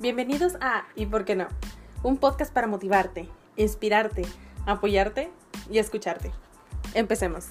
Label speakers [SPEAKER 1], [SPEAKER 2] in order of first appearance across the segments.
[SPEAKER 1] Bienvenidos a ¿Y por qué no? Un podcast para motivarte, inspirarte, apoyarte y escucharte. Empecemos.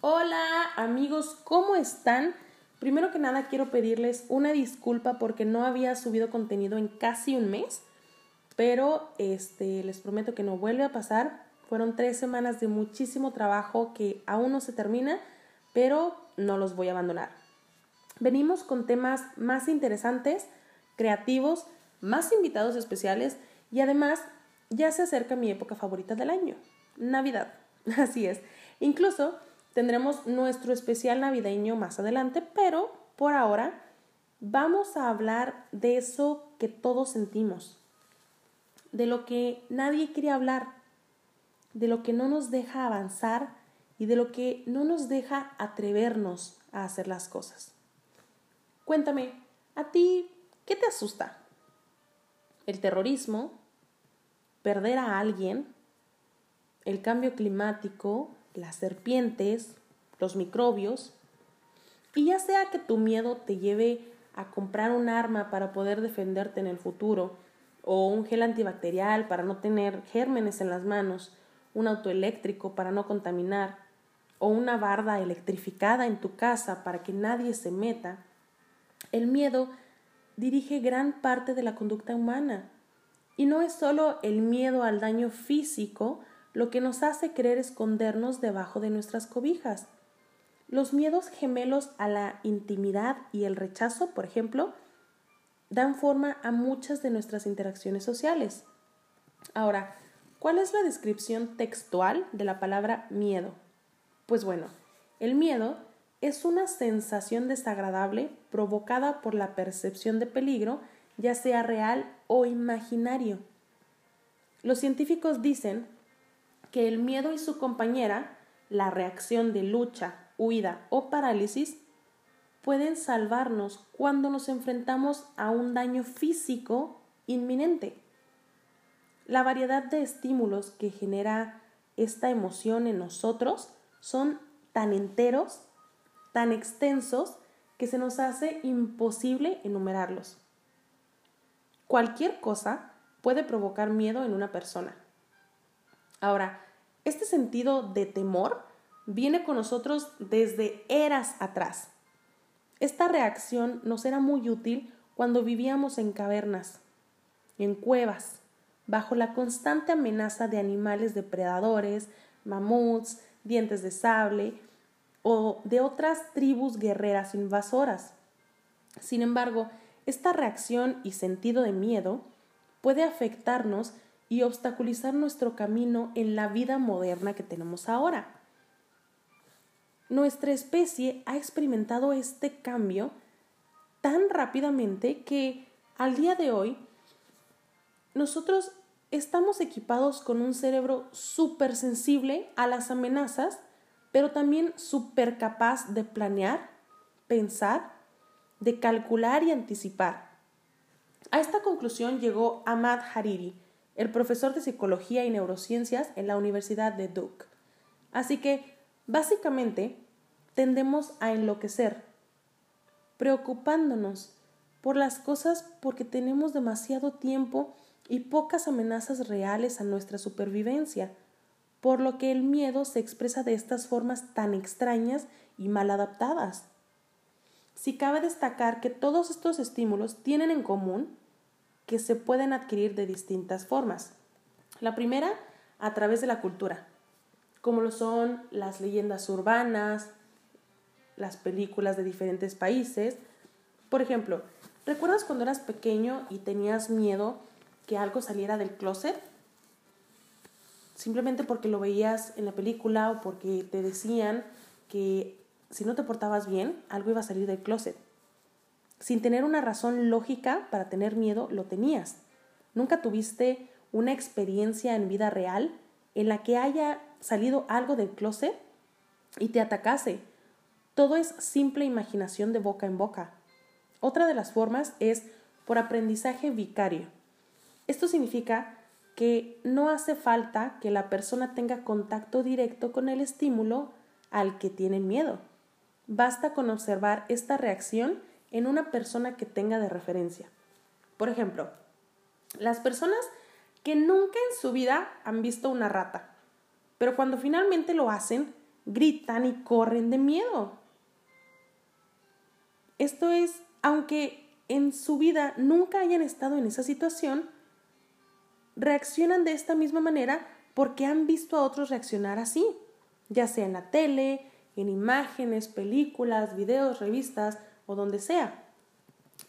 [SPEAKER 1] Hola amigos, ¿cómo están? Primero que nada quiero pedirles una disculpa porque no había subido contenido en casi un mes, pero este, les prometo que no vuelve a pasar. Fueron tres semanas de muchísimo trabajo que aún no se termina, pero no los voy a abandonar. Venimos con temas más interesantes, creativos, más invitados especiales y además ya se acerca mi época favorita del año, Navidad. Así es. Incluso tendremos nuestro especial navideño más adelante, pero por ahora vamos a hablar de eso que todos sentimos, de lo que nadie quiere hablar, de lo que no nos deja avanzar y de lo que no nos deja atrevernos a hacer las cosas. Cuéntame, ¿a ti qué te asusta? ¿El terrorismo? ¿Perder a alguien? ¿El cambio climático? ¿Las serpientes? ¿Los microbios? Y ya sea que tu miedo te lleve a comprar un arma para poder defenderte en el futuro, o un gel antibacterial para no tener gérmenes en las manos, un auto eléctrico para no contaminar, o una barda electrificada en tu casa para que nadie se meta, el miedo dirige gran parte de la conducta humana. Y no es solo el miedo al daño físico lo que nos hace querer escondernos debajo de nuestras cobijas. Los miedos gemelos a la intimidad y el rechazo, por ejemplo, dan forma a muchas de nuestras interacciones sociales. Ahora, ¿cuál es la descripción textual de la palabra miedo? Pues bueno, el miedo es una sensación desagradable provocada por la percepción de peligro, ya sea real o imaginario. Los científicos dicen que el miedo y su compañera, la reacción de lucha, huida o parálisis, pueden salvarnos cuando nos enfrentamos a un daño físico inminente. La variedad de estímulos que genera esta emoción en nosotros son tan enteros, tan extensos, que se nos hace imposible enumerarlos. Cualquier cosa puede provocar miedo en una persona. Ahora, este sentido de temor viene con nosotros desde eras atrás. Esta reacción nos era muy útil cuando vivíamos en cavernas, en cuevas, bajo la constante amenaza de animales depredadores, mamuts, dientes de sable o de otras tribus guerreras invasoras. Sin embargo, esta reacción y sentido de miedo puede afectarnos y obstaculizar nuestro camino en la vida moderna que tenemos ahora. Nuestra especie ha experimentado este cambio tan rápidamente que al día de hoy nosotros estamos equipados con un cerebro súper sensible a las amenazas, pero también súper capaz de planear, pensar, de calcular y anticipar. A esta conclusión llegó Ahmad Hariri, el profesor de psicología y neurociencias en la Universidad de Duke. Así que, básicamente, tendemos a enloquecer, preocupándonos por las cosas porque tenemos demasiado tiempo y pocas amenazas reales a nuestra supervivencia, por lo que el miedo se expresa de estas formas tan extrañas y mal adaptadas. Si cabe destacar que todos estos estímulos tienen en común que se pueden adquirir de distintas formas. La primera, a través de la cultura, como lo son las leyendas urbanas, las películas de diferentes países. Por ejemplo, ¿recuerdas cuando eras pequeño y tenías miedo que algo saliera del closet, simplemente porque lo veías en la película o porque te decían que si no te portabas bien, algo iba a salir del closet. Sin tener una razón lógica para tener miedo, lo tenías. Nunca tuviste una experiencia en vida real en la que haya salido algo del closet y te atacase. Todo es simple imaginación de boca en boca. Otra de las formas es por aprendizaje vicario. Esto significa que no hace falta que la persona tenga contacto directo con el estímulo al que tiene miedo. Basta con observar esta reacción en una persona que tenga de referencia. Por ejemplo, las personas que nunca en su vida han visto una rata, pero cuando finalmente lo hacen, gritan y corren de miedo. Esto es, aunque en su vida nunca hayan estado en esa situación, reaccionan de esta misma manera porque han visto a otros reaccionar así, ya sea en la tele, en imágenes, películas, videos, revistas o donde sea.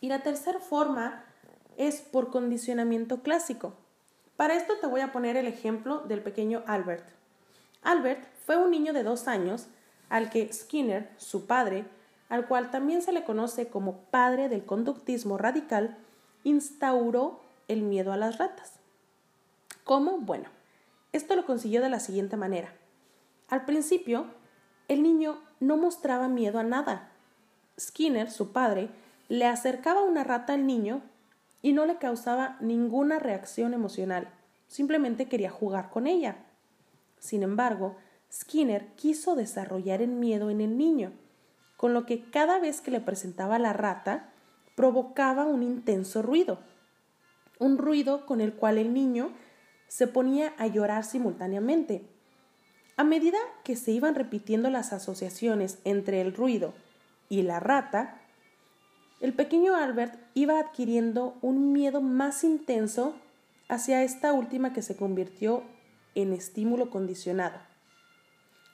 [SPEAKER 1] Y la tercera forma es por condicionamiento clásico. Para esto te voy a poner el ejemplo del pequeño Albert. Albert fue un niño de dos años al que Skinner, su padre, al cual también se le conoce como padre del conductismo radical, instauró el miedo a las ratas. ¿Cómo? Bueno, esto lo consiguió de la siguiente manera. Al principio, el niño no mostraba miedo a nada. Skinner, su padre, le acercaba una rata al niño y no le causaba ninguna reacción emocional, simplemente quería jugar con ella. Sin embargo, Skinner quiso desarrollar el miedo en el niño, con lo que cada vez que le presentaba la rata, provocaba un intenso ruido, un ruido con el cual el niño se ponía a llorar simultáneamente. A medida que se iban repitiendo las asociaciones entre el ruido y la rata, el pequeño Albert iba adquiriendo un miedo más intenso hacia esta última que se convirtió en estímulo condicionado,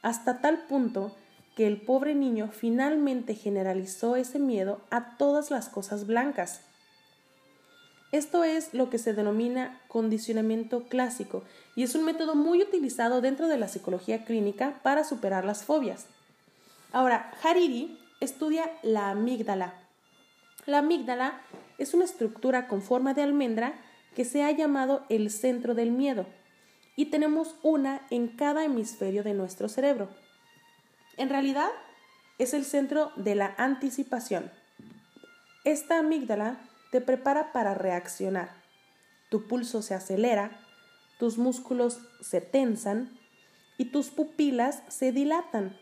[SPEAKER 1] hasta tal punto que el pobre niño finalmente generalizó ese miedo a todas las cosas blancas. Esto es lo que se denomina condicionamiento clásico y es un método muy utilizado dentro de la psicología clínica para superar las fobias. Ahora, Hariri estudia la amígdala. La amígdala es una estructura con forma de almendra que se ha llamado el centro del miedo y tenemos una en cada hemisferio de nuestro cerebro. En realidad, es el centro de la anticipación. Esta amígdala te prepara para reaccionar. Tu pulso se acelera, tus músculos se tensan y tus pupilas se dilatan,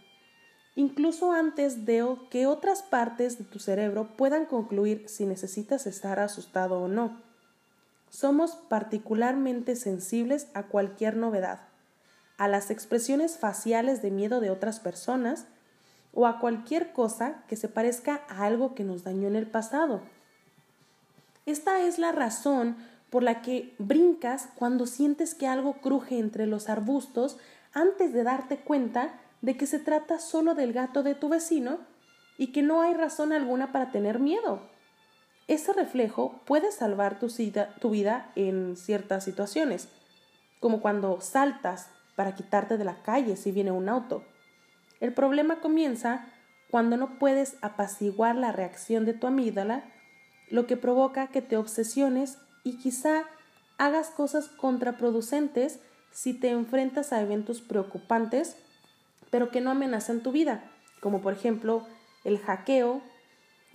[SPEAKER 1] incluso antes de que otras partes de tu cerebro puedan concluir si necesitas estar asustado o no. Somos particularmente sensibles a cualquier novedad, a las expresiones faciales de miedo de otras personas o a cualquier cosa que se parezca a algo que nos dañó en el pasado. Esta es la razón por la que brincas cuando sientes que algo cruje entre los arbustos antes de darte cuenta de que se trata solo del gato de tu vecino y que no hay razón alguna para tener miedo. Ese reflejo puede salvar tu, tu vida en ciertas situaciones, como cuando saltas para quitarte de la calle si viene un auto. El problema comienza cuando no puedes apaciguar la reacción de tu amígdala lo que provoca que te obsesiones y quizá hagas cosas contraproducentes si te enfrentas a eventos preocupantes, pero que no amenazan tu vida, como por ejemplo el hackeo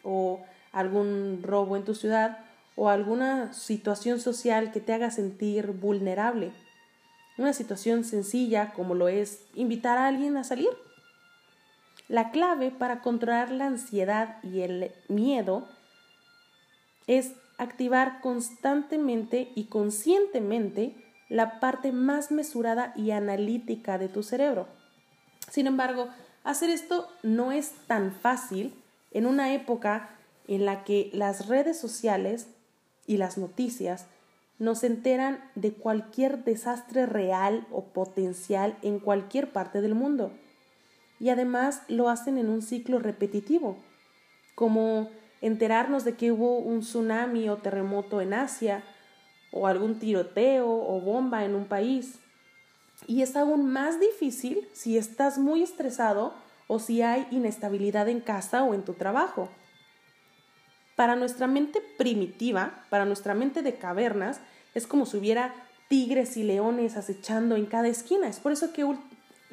[SPEAKER 1] o algún robo en tu ciudad o alguna situación social que te haga sentir vulnerable. Una situación sencilla como lo es invitar a alguien a salir. La clave para controlar la ansiedad y el miedo es activar constantemente y conscientemente la parte más mesurada y analítica de tu cerebro. Sin embargo, hacer esto no es tan fácil en una época en la que las redes sociales y las noticias nos enteran de cualquier desastre real o potencial en cualquier parte del mundo. Y además lo hacen en un ciclo repetitivo, como enterarnos de que hubo un tsunami o terremoto en Asia, o algún tiroteo o bomba en un país. Y es aún más difícil si estás muy estresado o si hay inestabilidad en casa o en tu trabajo. Para nuestra mente primitiva, para nuestra mente de cavernas, es como si hubiera tigres y leones acechando en cada esquina. Es por eso que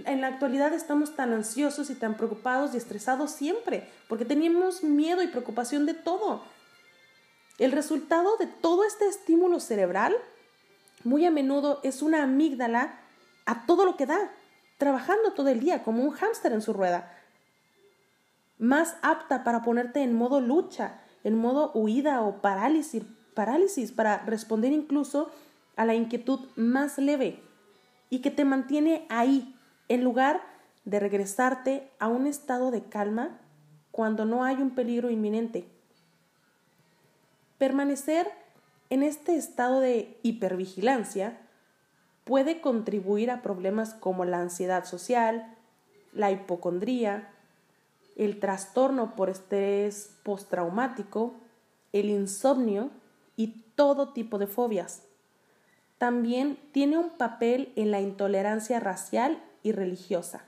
[SPEAKER 1] en la actualidad estamos tan ansiosos y tan preocupados y estresados siempre, porque tenemos miedo y preocupación de todo. El resultado de todo este estímulo cerebral muy a menudo es una amígdala a todo lo que da, trabajando todo el día como un hámster en su rueda. más apta para ponerte en modo lucha, en modo huida o parálisis, parálisis para responder incluso a la inquietud más leve y que te mantiene ahí, en lugar de regresarte a un estado de calma cuando no hay un peligro inminente. Permanecer en este estado de hipervigilancia puede contribuir a problemas como la ansiedad social, la hipocondría, el trastorno por estrés postraumático, el insomnio y todo tipo de fobias. También tiene un papel en la intolerancia racial y religiosa,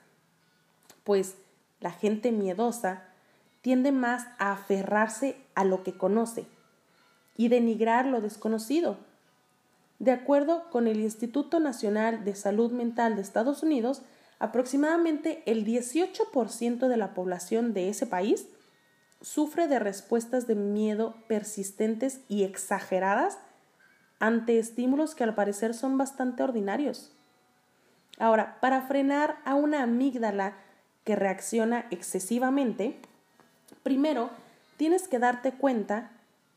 [SPEAKER 1] pues la gente miedosa tiende más a aferrarse a lo que conoce y denigrar lo desconocido. De acuerdo con el Instituto Nacional de Salud Mental de Estados Unidos, aproximadamente el 18% de la población de ese país sufre de respuestas de miedo persistentes y exageradas ante estímulos que al parecer son bastante ordinarios. Ahora, para frenar a una amígdala que reacciona excesivamente, primero tienes que darte cuenta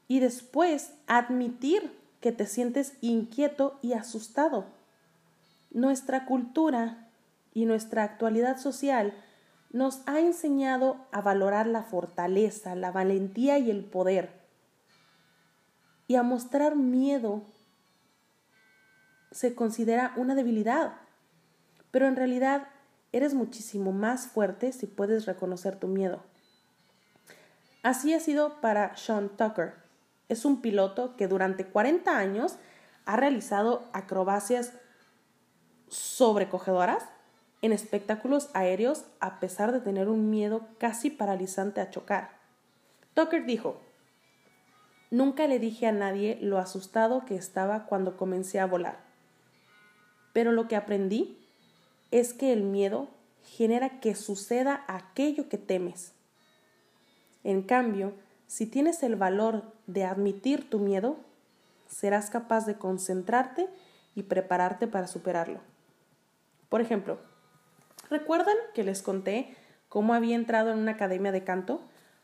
[SPEAKER 1] y después admitir que te sientes inquieto y asustado. Nuestra cultura y nuestra actualidad social nos ha enseñado a valorar la fortaleza, la valentía y el poder y a mostrar miedo se considera una debilidad, pero en realidad eres muchísimo más fuerte si puedes reconocer tu miedo. Así ha sido para Sean Tucker. Es un piloto que durante 40 años ha realizado acrobacias sobrecogedoras en espectáculos aéreos a pesar de tener un miedo casi paralizante a chocar. Tucker dijo, Nunca le dije a nadie lo asustado que estaba cuando comencé a volar. Pero lo que aprendí es que el miedo genera que suceda aquello que temes. En cambio, si tienes el valor de admitir tu miedo, serás capaz de concentrarte y prepararte para superarlo. Por ejemplo, ¿recuerdan que les conté cómo había entrado en una academia de canto?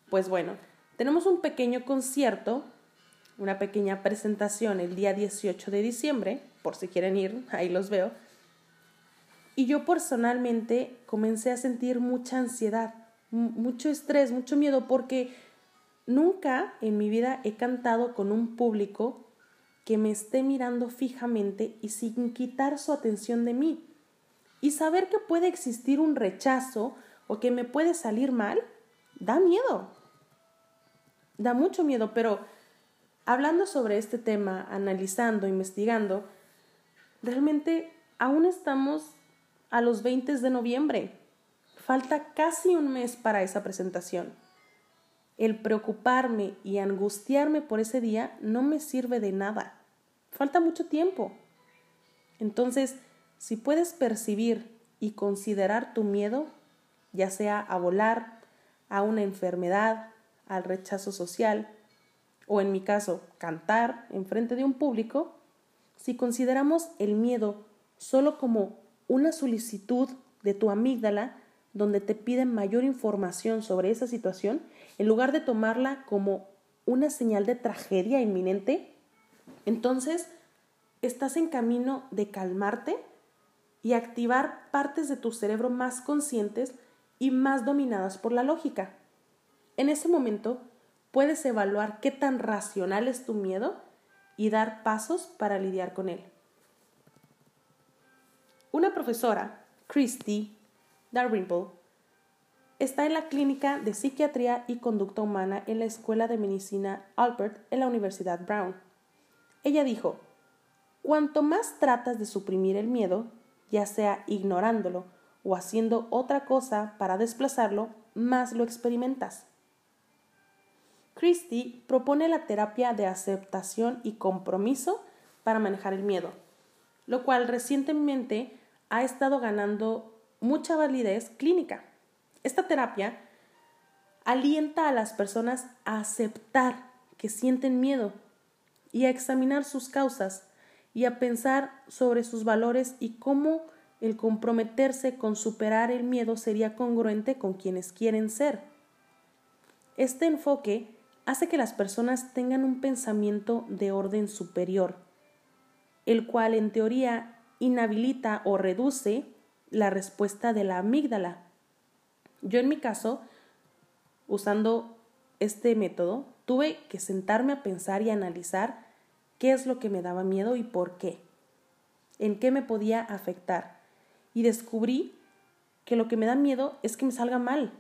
[SPEAKER 1] Pues bueno, tenemos un pequeño concierto, una pequeña presentación el día 18 de diciembre, por si quieren ir, ahí los veo. Y yo personalmente comencé a sentir mucha ansiedad, mucho estrés, mucho miedo, porque nunca en mi vida he cantado con un público que me esté mirando fijamente y sin quitar su atención de mí. Y saber que puede existir un rechazo o que me puede salir mal, da miedo. Da mucho miedo, pero hablando sobre este tema, analizando, investigando, realmente aún estamos a los 20 de noviembre. Falta casi un mes para esa presentación. El preocuparme y angustiarme por ese día no me sirve de nada. Falta mucho tiempo. Entonces, si puedes percibir y considerar tu miedo, ya sea a volar, a una enfermedad, al rechazo social, o en mi caso, cantar en frente de un público, si consideramos el miedo solo como una solicitud de tu amígdala, donde te piden mayor información sobre esa situación, en lugar de tomarla como una señal de tragedia inminente, entonces estás en camino de calmarte y activar partes de tu cerebro más conscientes y más dominadas por la lógica. En ese momento puedes evaluar qué tan racional es tu miedo y dar pasos para lidiar con él. Una profesora, Christy Dalrymple, está en la Clínica de Psiquiatría y Conducta Humana en la Escuela de Medicina Albert en la Universidad Brown. Ella dijo, cuanto más tratas de suprimir el miedo, ya sea ignorándolo o haciendo otra cosa para desplazarlo, más lo experimentas. Christie propone la terapia de aceptación y compromiso para manejar el miedo, lo cual recientemente ha estado ganando mucha validez clínica. Esta terapia alienta a las personas a aceptar que sienten miedo y a examinar sus causas y a pensar sobre sus valores y cómo el comprometerse con superar el miedo sería congruente con quienes quieren ser. Este enfoque hace que las personas tengan un pensamiento de orden superior, el cual en teoría inhabilita o reduce la respuesta de la amígdala. Yo en mi caso, usando este método, tuve que sentarme a pensar y analizar qué es lo que me daba miedo y por qué, en qué me podía afectar. Y descubrí que lo que me da miedo es que me salga mal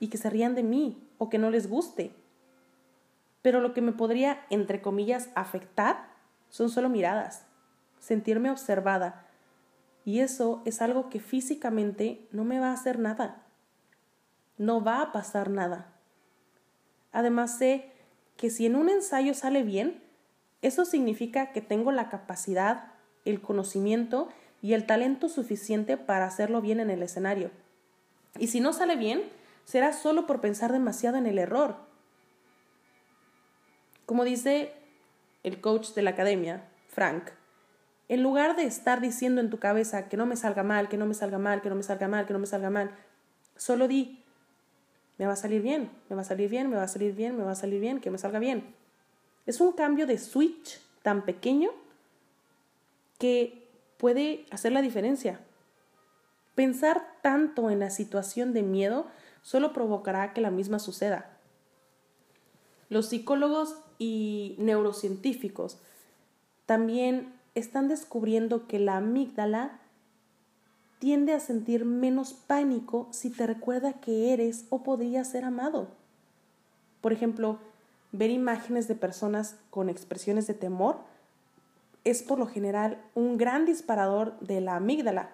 [SPEAKER 1] y que se rían de mí o que no les guste. Pero lo que me podría, entre comillas, afectar son solo miradas, sentirme observada. Y eso es algo que físicamente no me va a hacer nada. No va a pasar nada. Además sé que si en un ensayo sale bien, eso significa que tengo la capacidad, el conocimiento y el talento suficiente para hacerlo bien en el escenario. Y si no sale bien, será solo por pensar demasiado en el error. Como dice el coach de la academia, Frank, en lugar de estar diciendo en tu cabeza que no me salga mal, que no me salga mal, que no me salga mal, que no me salga mal, solo di, me va a salir bien, me va a salir bien, me va a salir bien, me va a salir bien, que me salga bien. Es un cambio de switch tan pequeño que puede hacer la diferencia. Pensar tanto en la situación de miedo solo provocará que la misma suceda. Los psicólogos y neurocientíficos también están descubriendo que la amígdala tiende a sentir menos pánico si te recuerda que eres o podrías ser amado. Por ejemplo, ver imágenes de personas con expresiones de temor es por lo general un gran disparador de la amígdala,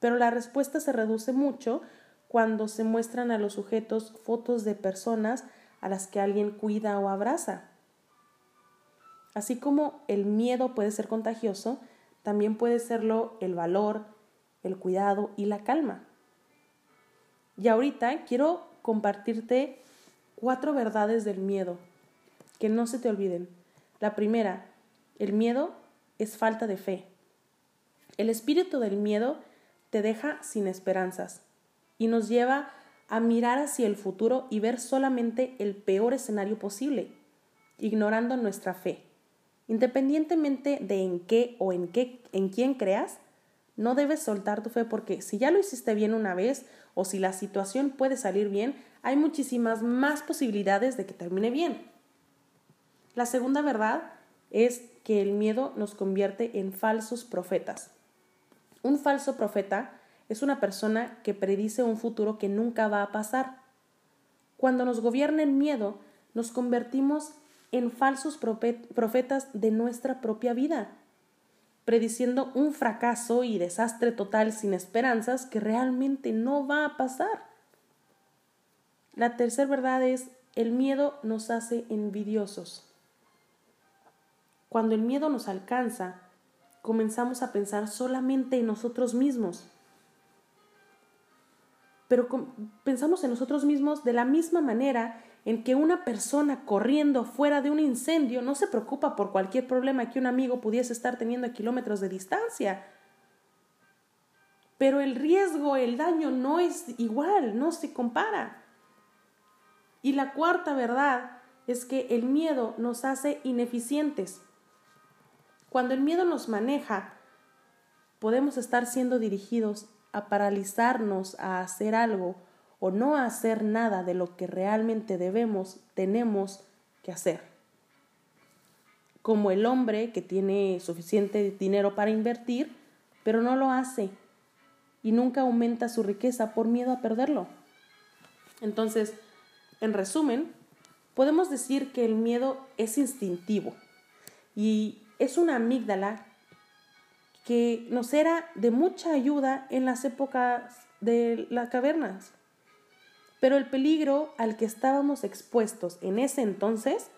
[SPEAKER 1] pero la respuesta se reduce mucho cuando se muestran a los sujetos fotos de personas a las que alguien cuida o abraza. Así como el miedo puede ser contagioso, también puede serlo el valor, el cuidado y la calma. Y ahorita quiero compartirte cuatro verdades del miedo, que no se te olviden. La primera, el miedo es falta de fe. El espíritu del miedo te deja sin esperanzas y nos lleva a mirar hacia el futuro y ver solamente el peor escenario posible, ignorando nuestra fe. Independientemente de en qué o en qué en quién creas, no debes soltar tu fe porque si ya lo hiciste bien una vez o si la situación puede salir bien, hay muchísimas más posibilidades de que termine bien. La segunda verdad es que el miedo nos convierte en falsos profetas. Un falso profeta es una persona que predice un futuro que nunca va a pasar. Cuando nos gobierna el miedo, nos convertimos en falsos profetas de nuestra propia vida prediciendo un fracaso y desastre total sin esperanzas que realmente no va a pasar. La tercera verdad es, el miedo nos hace envidiosos. Cuando el miedo nos alcanza, comenzamos a pensar solamente en nosotros mismos. Pero pensamos en nosotros mismos de la misma manera en que una persona corriendo fuera de un incendio no se preocupa por cualquier problema que un amigo pudiese estar teniendo a kilómetros de distancia. Pero el riesgo, el daño no es igual, no se compara. Y la cuarta verdad es que el miedo nos hace ineficientes. Cuando el miedo nos maneja, podemos estar siendo dirigidos a paralizarnos a hacer algo o no hacer nada de lo que realmente debemos, tenemos que hacer. Como el hombre que tiene suficiente dinero para invertir, pero no lo hace y nunca aumenta su riqueza por miedo a perderlo. Entonces, en resumen, podemos decir que el miedo es instintivo y es una amígdala que nos era de mucha ayuda en las épocas de las cavernas. Pero el peligro al que estábamos expuestos en ese entonces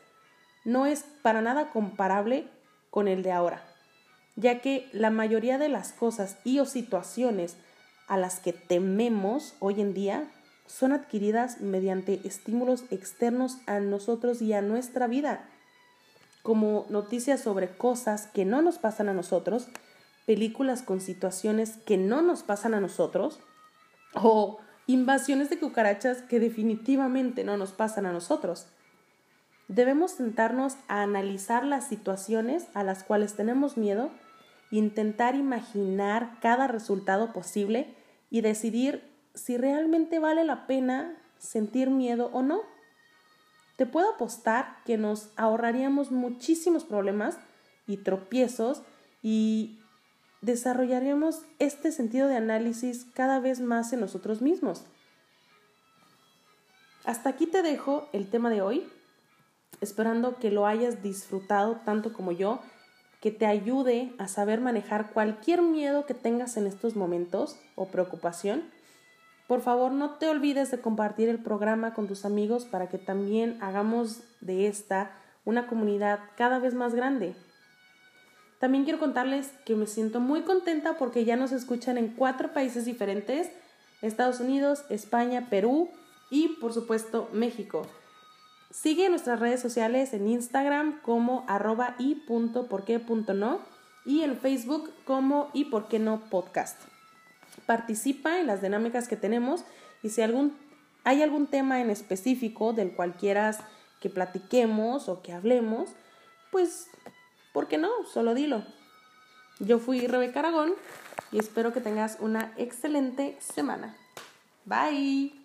[SPEAKER 1] no es para nada comparable con el de ahora, ya que la mayoría de las cosas y o situaciones a las que tememos hoy en día son adquiridas mediante estímulos externos a nosotros y a nuestra vida, como noticias sobre cosas que no nos pasan a nosotros, películas con situaciones que no nos pasan a nosotros, o invasiones de cucarachas que definitivamente no nos pasan a nosotros. Debemos sentarnos a analizar las situaciones a las cuales tenemos miedo, intentar imaginar cada resultado posible y decidir si realmente vale la pena sentir miedo o no. Te puedo apostar que nos ahorraríamos muchísimos problemas y tropiezos y desarrollaríamos este sentido de análisis cada vez más en nosotros mismos. Hasta aquí te dejo el tema de hoy, esperando que lo hayas disfrutado tanto como yo, que te ayude a saber manejar cualquier miedo que tengas en estos momentos o preocupación. Por favor, no te olvides de compartir el programa con tus amigos para que también hagamos de esta una comunidad cada vez más grande. También quiero contarles que me siento muy contenta porque ya nos escuchan en cuatro países diferentes, Estados Unidos, España, Perú y por supuesto México. Sigue nuestras redes sociales en Instagram como arroba y y en Facebook como y por qué no podcast. Participa en las dinámicas que tenemos y si algún, hay algún tema en específico del cual quieras que platiquemos o que hablemos, pues ¿Por qué no? Solo dilo. Yo fui Rebeca Aragón y espero que tengas una excelente semana. Bye.